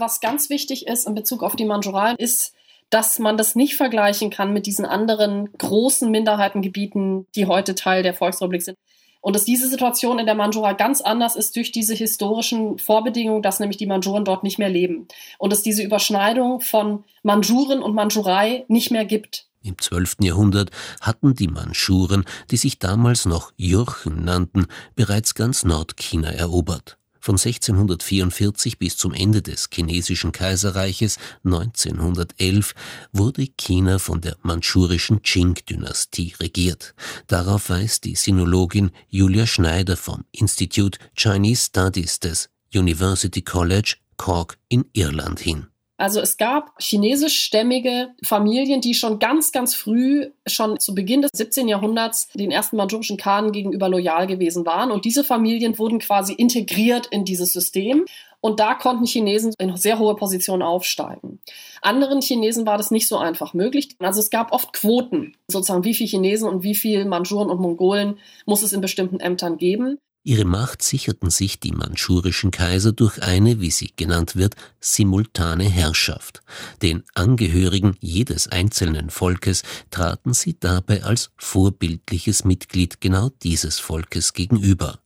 Was ganz wichtig ist in Bezug auf die Mandschurei, ist, dass man das nicht vergleichen kann mit diesen anderen großen Minderheitengebieten, die heute Teil der Volksrepublik sind. Und dass diese Situation in der Mandschura ganz anders ist durch diese historischen Vorbedingungen, dass nämlich die Mandschuren dort nicht mehr leben. Und dass diese Überschneidung von Mandschuren und Mandschurei nicht mehr gibt. Im 12. Jahrhundert hatten die Mandschuren, die sich damals noch Jurchen nannten, bereits ganz Nordchina erobert. Von 1644 bis zum Ende des chinesischen Kaiserreiches 1911 wurde China von der mandschurischen Qing-Dynastie regiert. Darauf weist die Sinologin Julia Schneider vom Institute Chinese Studies des University College Cork in Irland hin. Also es gab chinesischstämmige Familien, die schon ganz, ganz früh, schon zu Beginn des 17. Jahrhunderts, den ersten manchurischen Khanen gegenüber loyal gewesen waren. Und diese Familien wurden quasi integriert in dieses System. Und da konnten Chinesen in sehr hohe Positionen aufsteigen. Anderen Chinesen war das nicht so einfach möglich. Also es gab oft Quoten, sozusagen wie viele Chinesen und wie viele Mandschuren und Mongolen muss es in bestimmten Ämtern geben. Ihre Macht sicherten sich die mandschurischen Kaiser durch eine, wie sie genannt wird, simultane Herrschaft. Den Angehörigen jedes einzelnen Volkes traten sie dabei als vorbildliches Mitglied genau dieses Volkes gegenüber.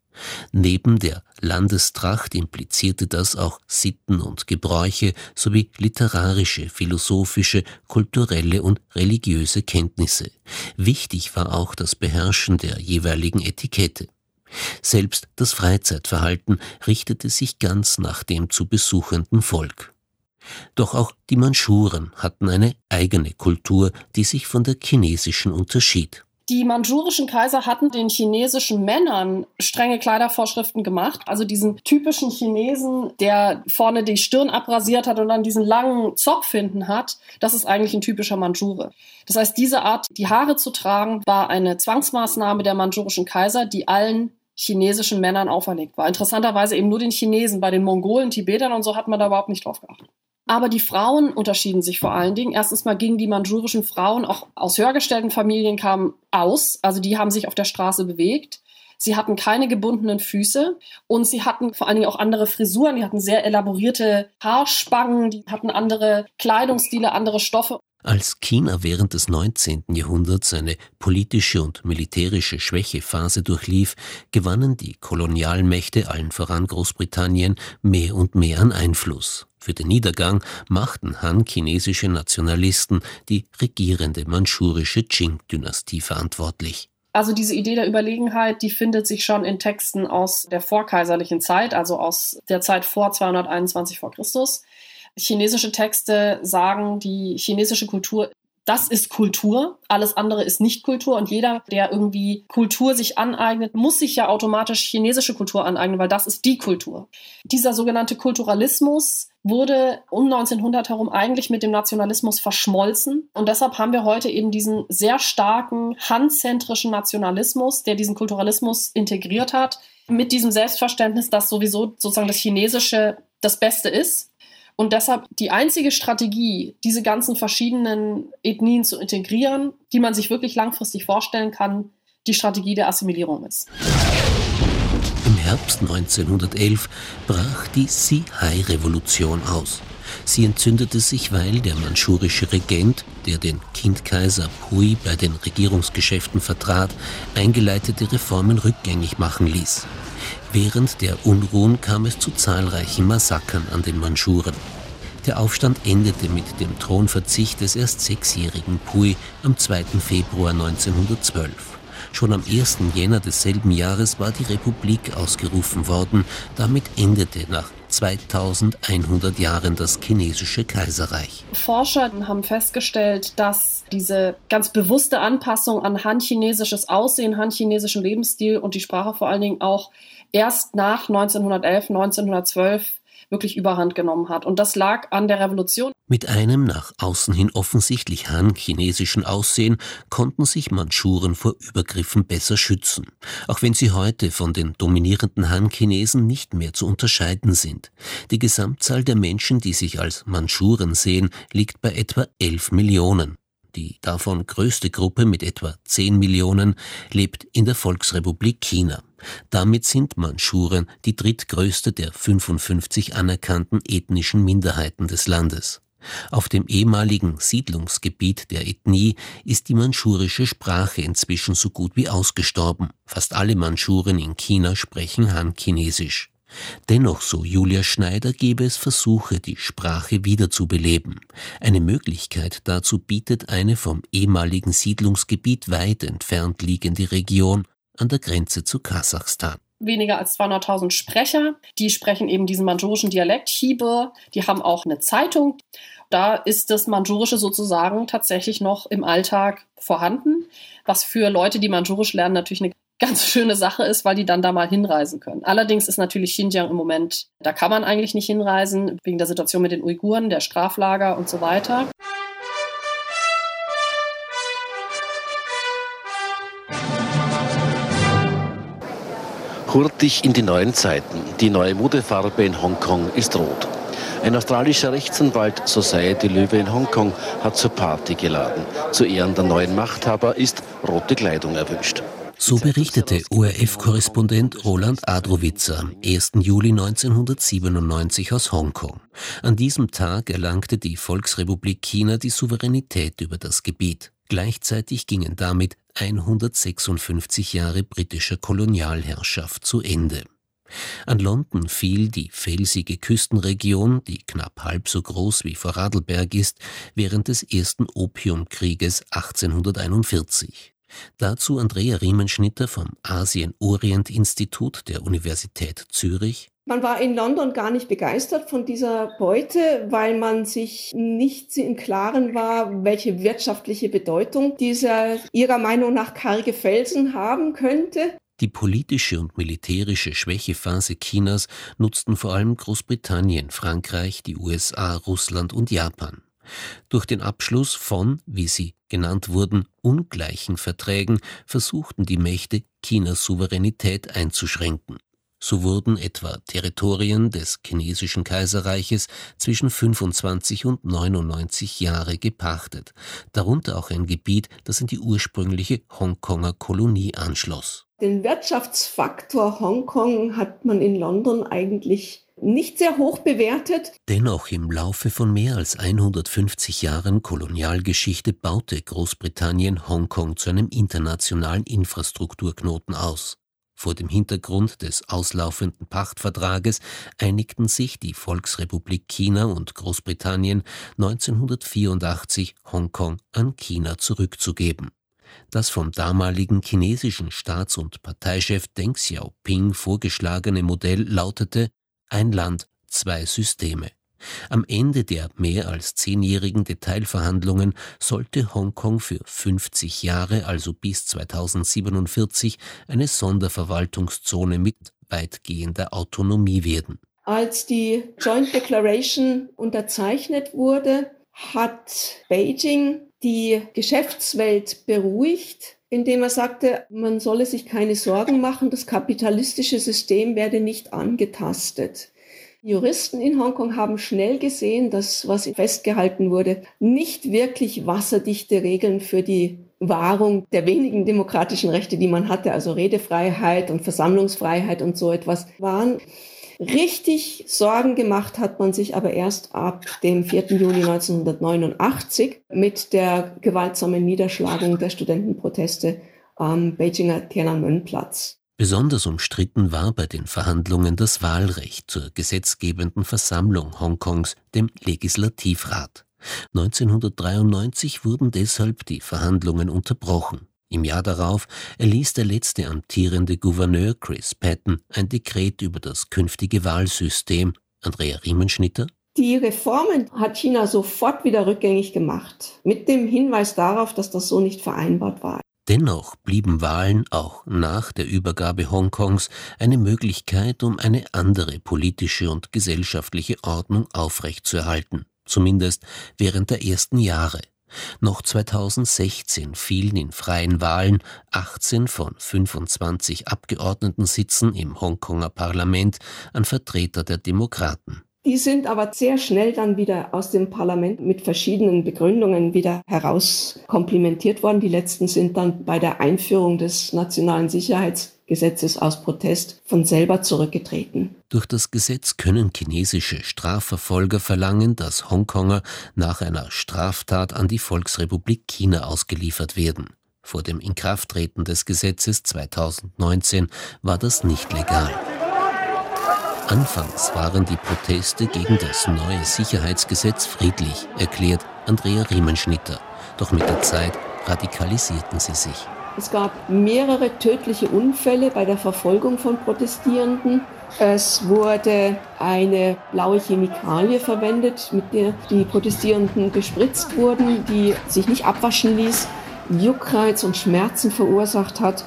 Neben der Landestracht implizierte das auch Sitten und Gebräuche sowie literarische, philosophische, kulturelle und religiöse Kenntnisse. Wichtig war auch das Beherrschen der jeweiligen Etikette. Selbst das Freizeitverhalten richtete sich ganz nach dem zu besuchenden Volk. Doch auch die Mandschuren hatten eine eigene Kultur, die sich von der chinesischen unterschied. Die mandschurischen Kaiser hatten den chinesischen Männern strenge Kleidervorschriften gemacht. Also diesen typischen Chinesen, der vorne die Stirn abrasiert hat und dann diesen langen Zopf hinten hat, das ist eigentlich ein typischer Mandschure. Das heißt, diese Art, die Haare zu tragen, war eine Zwangsmaßnahme der mandschurischen Kaiser, die allen chinesischen Männern auferlegt war. Interessanterweise eben nur den Chinesen. Bei den Mongolen, Tibetern und so hat man da überhaupt nicht drauf geachtet. Aber die Frauen unterschieden sich vor allen Dingen. Erstens mal gingen die mandschurischen Frauen auch aus höhergestellten Familien kamen aus. Also die haben sich auf der Straße bewegt. Sie hatten keine gebundenen Füße und sie hatten vor allen Dingen auch andere Frisuren. Die hatten sehr elaborierte Haarspangen, die hatten andere Kleidungsstile, andere Stoffe. Als China während des 19. Jahrhunderts eine politische und militärische Schwächephase durchlief, gewannen die Kolonialmächte, allen voran Großbritannien, mehr und mehr an Einfluss. Für den Niedergang machten Han-chinesische Nationalisten die regierende mandschurische Qing-Dynastie verantwortlich. Also diese Idee der Überlegenheit, die findet sich schon in Texten aus der vorkaiserlichen Zeit, also aus der Zeit vor 221 vor Christus. Chinesische Texte sagen, die chinesische Kultur das ist Kultur, alles andere ist nicht Kultur. Und jeder, der irgendwie Kultur sich aneignet, muss sich ja automatisch chinesische Kultur aneignen, weil das ist die Kultur. Dieser sogenannte Kulturalismus wurde um 1900 herum eigentlich mit dem Nationalismus verschmolzen. Und deshalb haben wir heute eben diesen sehr starken handzentrischen Nationalismus, der diesen Kulturalismus integriert hat, mit diesem Selbstverständnis, dass sowieso sozusagen das Chinesische das Beste ist und deshalb die einzige Strategie, diese ganzen verschiedenen Ethnien zu integrieren, die man sich wirklich langfristig vorstellen kann, die Strategie der Assimilierung ist. Im Herbst 1911 brach die Sihai-Revolution aus. Sie entzündete sich, weil der mandschurische Regent, der den Kindkaiser Pui bei den Regierungsgeschäften vertrat, eingeleitete Reformen rückgängig machen ließ. Während der Unruhen kam es zu zahlreichen Massakern an den Mandschuren. Der Aufstand endete mit dem Thronverzicht des erst sechsjährigen Pui am 2. Februar 1912. Schon am 1. Jänner desselben Jahres war die Republik ausgerufen worden. Damit endete nach 2100 Jahren das chinesische Kaiserreich. Forscher haben festgestellt, dass diese ganz bewusste Anpassung an Han-chinesisches Aussehen, Han-chinesischen Lebensstil und die Sprache vor allen Dingen auch erst nach 1911, 1912 wirklich überhand genommen hat. Und das lag an der Revolution. Mit einem nach außen hin offensichtlich Han-chinesischen Aussehen konnten sich Mandschuren vor Übergriffen besser schützen, auch wenn sie heute von den dominierenden Han-Chinesen nicht mehr zu unterscheiden sind. Die Gesamtzahl der Menschen, die sich als Mandschuren sehen, liegt bei etwa 11 Millionen. Die davon größte Gruppe mit etwa 10 Millionen lebt in der Volksrepublik China. Damit sind Manschuren die drittgrößte der 55 anerkannten ethnischen Minderheiten des Landes. Auf dem ehemaligen Siedlungsgebiet der Ethnie ist die manschurische Sprache inzwischen so gut wie ausgestorben. Fast alle Manschuren in China sprechen Han-Chinesisch. Dennoch, so Julia Schneider, gebe es Versuche, die Sprache wiederzubeleben. Eine Möglichkeit dazu bietet eine vom ehemaligen Siedlungsgebiet weit entfernt liegende Region an der Grenze zu Kasachstan weniger als 200.000 Sprecher. Die sprechen eben diesen manchurischen Dialekt, Hiebe. Die haben auch eine Zeitung. Da ist das Manchurische sozusagen tatsächlich noch im Alltag vorhanden, was für Leute, die Manchurisch lernen, natürlich eine ganz schöne Sache ist, weil die dann da mal hinreisen können. Allerdings ist natürlich Xinjiang im Moment, da kann man eigentlich nicht hinreisen, wegen der Situation mit den Uiguren, der Straflager und so weiter. Hurtig in die neuen Zeiten. Die neue Modefarbe in Hongkong ist rot. Ein australischer Rechtsanwalt, Society Löwe in Hongkong, hat zur Party geladen. Zu Ehren der neuen Machthaber ist rote Kleidung erwünscht. So berichtete ORF-Korrespondent Roland Adrowitzer am 1. Juli 1997 aus Hongkong. An diesem Tag erlangte die Volksrepublik China die Souveränität über das Gebiet. Gleichzeitig gingen damit 156 Jahre britischer Kolonialherrschaft zu Ende. An London fiel die felsige Küstenregion, die knapp halb so groß wie Vorarlberg ist, während des ersten Opiumkrieges 1841. Dazu Andrea Riemenschnitter vom Asien-Orient-Institut der Universität Zürich. Man war in London gar nicht begeistert von dieser Beute, weil man sich nicht im Klaren war, welche wirtschaftliche Bedeutung dieser ihrer Meinung nach karge Felsen haben könnte. Die politische und militärische Schwächephase Chinas nutzten vor allem Großbritannien, Frankreich, die USA, Russland und Japan. Durch den Abschluss von, wie sie genannt wurden, ungleichen Verträgen versuchten die Mächte, Chinas Souveränität einzuschränken. So wurden etwa Territorien des chinesischen Kaiserreiches zwischen 25 und 99 Jahre gepachtet, darunter auch ein Gebiet, das an die ursprüngliche Hongkonger Kolonie anschloss. Den Wirtschaftsfaktor Hongkong hat man in London eigentlich nicht sehr hoch bewertet. Dennoch im Laufe von mehr als 150 Jahren Kolonialgeschichte baute Großbritannien Hongkong zu einem internationalen Infrastrukturknoten aus. Vor dem Hintergrund des auslaufenden Pachtvertrages einigten sich die Volksrepublik China und Großbritannien 1984 Hongkong an China zurückzugeben. Das vom damaligen chinesischen Staats- und Parteichef Deng Xiaoping vorgeschlagene Modell lautete ein Land, zwei Systeme. Am Ende der mehr als zehnjährigen Detailverhandlungen sollte Hongkong für 50 Jahre, also bis 2047, eine Sonderverwaltungszone mit weitgehender Autonomie werden. Als die Joint Declaration unterzeichnet wurde, hat Beijing die Geschäftswelt beruhigt, indem er sagte, man solle sich keine Sorgen machen, das kapitalistische System werde nicht angetastet. Juristen in Hongkong haben schnell gesehen, dass, was festgehalten wurde, nicht wirklich wasserdichte Regeln für die Wahrung der wenigen demokratischen Rechte, die man hatte, also Redefreiheit und Versammlungsfreiheit und so etwas, waren. Richtig Sorgen gemacht hat man sich aber erst ab dem 4. Juni 1989 mit der gewaltsamen Niederschlagung der Studentenproteste am Beijinger Tiananmen-Platz. Besonders umstritten war bei den Verhandlungen das Wahlrecht zur gesetzgebenden Versammlung Hongkongs, dem Legislativrat. 1993 wurden deshalb die Verhandlungen unterbrochen. Im Jahr darauf erließ der letzte amtierende Gouverneur Chris Patton ein Dekret über das künftige Wahlsystem. Andrea Riemenschnitter die Reformen hat China sofort wieder rückgängig gemacht, mit dem Hinweis darauf, dass das so nicht vereinbart war. Dennoch blieben Wahlen auch nach der Übergabe Hongkongs eine Möglichkeit, um eine andere politische und gesellschaftliche Ordnung aufrechtzuerhalten, zumindest während der ersten Jahre. Noch 2016 fielen in freien Wahlen 18 von 25 Abgeordnetensitzen im Hongkonger Parlament an Vertreter der Demokraten. Die sind aber sehr schnell dann wieder aus dem Parlament mit verschiedenen Begründungen wieder herauskomplimentiert worden. Die letzten sind dann bei der Einführung des nationalen Sicherheitsgesetzes Gesetzes aus Protest von selber zurückgetreten. Durch das Gesetz können chinesische Strafverfolger verlangen, dass Hongkonger nach einer Straftat an die Volksrepublik China ausgeliefert werden. Vor dem Inkrafttreten des Gesetzes 2019 war das nicht legal. Anfangs waren die Proteste gegen das neue Sicherheitsgesetz friedlich, erklärt Andrea Riemenschnitter. Doch mit der Zeit radikalisierten sie sich. Es gab mehrere tödliche Unfälle bei der Verfolgung von Protestierenden. Es wurde eine blaue Chemikalie verwendet, mit der die Protestierenden gespritzt wurden, die sich nicht abwaschen ließ, Juckreiz und Schmerzen verursacht hat.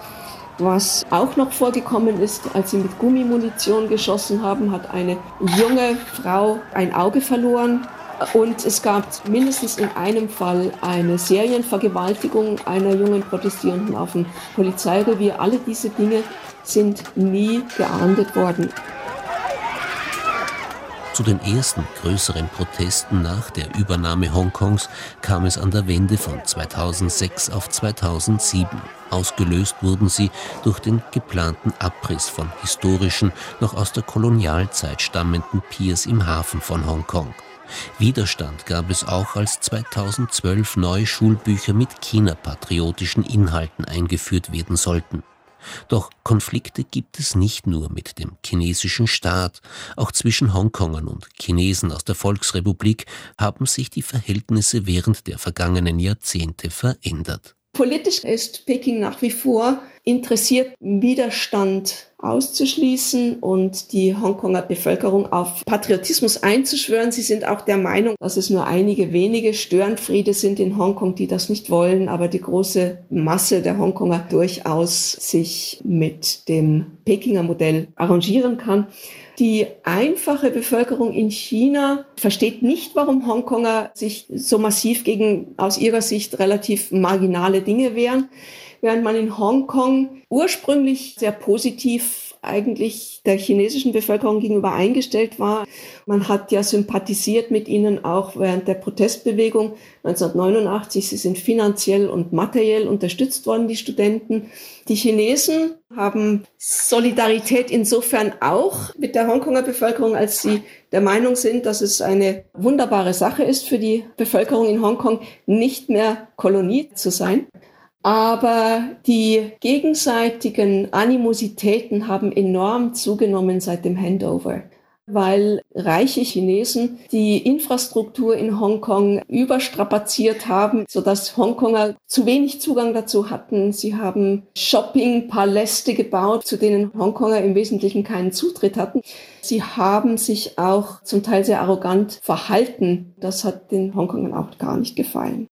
Was auch noch vorgekommen ist, als sie mit Gummimunition geschossen haben, hat eine junge Frau ein Auge verloren. Und es gab mindestens in einem Fall eine Serienvergewaltigung einer jungen Protestierenden auf dem Polizeirevier. Alle diese Dinge sind nie geahndet worden. Zu den ersten größeren Protesten nach der Übernahme Hongkongs kam es an der Wende von 2006 auf 2007. Ausgelöst wurden sie durch den geplanten Abriss von historischen, noch aus der Kolonialzeit stammenden Piers im Hafen von Hongkong. Widerstand gab es auch, als 2012 neue Schulbücher mit China-patriotischen Inhalten eingeführt werden sollten. Doch Konflikte gibt es nicht nur mit dem chinesischen Staat, auch zwischen Hongkongern und Chinesen aus der Volksrepublik haben sich die Verhältnisse während der vergangenen Jahrzehnte verändert. Politisch ist Peking nach wie vor interessiert, Widerstand auszuschließen und die Hongkonger Bevölkerung auf Patriotismus einzuschwören. Sie sind auch der Meinung, dass es nur einige wenige Störenfriede sind in Hongkong, die das nicht wollen, aber die große Masse der Hongkonger durchaus sich mit dem Pekinger Modell arrangieren kann. Die einfache Bevölkerung in China versteht nicht, warum Hongkonger sich so massiv gegen aus ihrer Sicht relativ marginale Dinge wehren während man in Hongkong ursprünglich sehr positiv eigentlich der chinesischen Bevölkerung gegenüber eingestellt war. Man hat ja sympathisiert mit ihnen auch während der Protestbewegung 1989. Sie sind finanziell und materiell unterstützt worden, die Studenten. Die Chinesen haben Solidarität insofern auch mit der Hongkonger Bevölkerung, als sie der Meinung sind, dass es eine wunderbare Sache ist für die Bevölkerung in Hongkong, nicht mehr Kolonie zu sein. Aber die gegenseitigen Animositäten haben enorm zugenommen seit dem Handover weil reiche Chinesen die Infrastruktur in Hongkong überstrapaziert haben, sodass Hongkonger zu wenig Zugang dazu hatten. Sie haben Shopping-Paläste gebaut, zu denen Hongkonger im Wesentlichen keinen Zutritt hatten. Sie haben sich auch zum Teil sehr arrogant verhalten. Das hat den Hongkongern auch gar nicht gefallen.